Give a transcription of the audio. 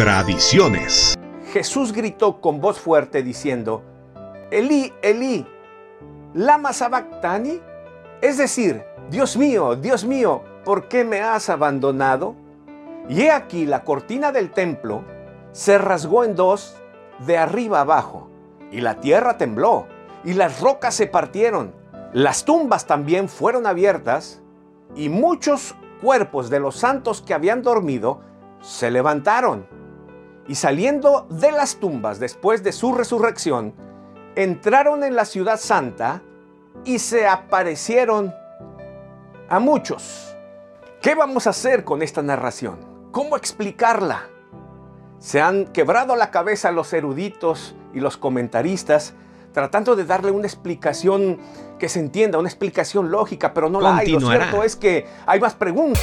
Tradiciones. Jesús gritó con voz fuerte diciendo, Elí, Elí, lama sabactani, es decir, Dios mío, Dios mío, ¿por qué me has abandonado? Y he aquí la cortina del templo se rasgó en dos de arriba abajo, y la tierra tembló, y las rocas se partieron, las tumbas también fueron abiertas, y muchos cuerpos de los santos que habían dormido se levantaron. Y saliendo de las tumbas después de su resurrección, entraron en la ciudad santa y se aparecieron a muchos. ¿Qué vamos a hacer con esta narración? ¿Cómo explicarla? Se han quebrado la cabeza los eruditos y los comentaristas tratando de darle una explicación que se entienda, una explicación lógica, pero no la hay. Lo cierto es que hay más preguntas.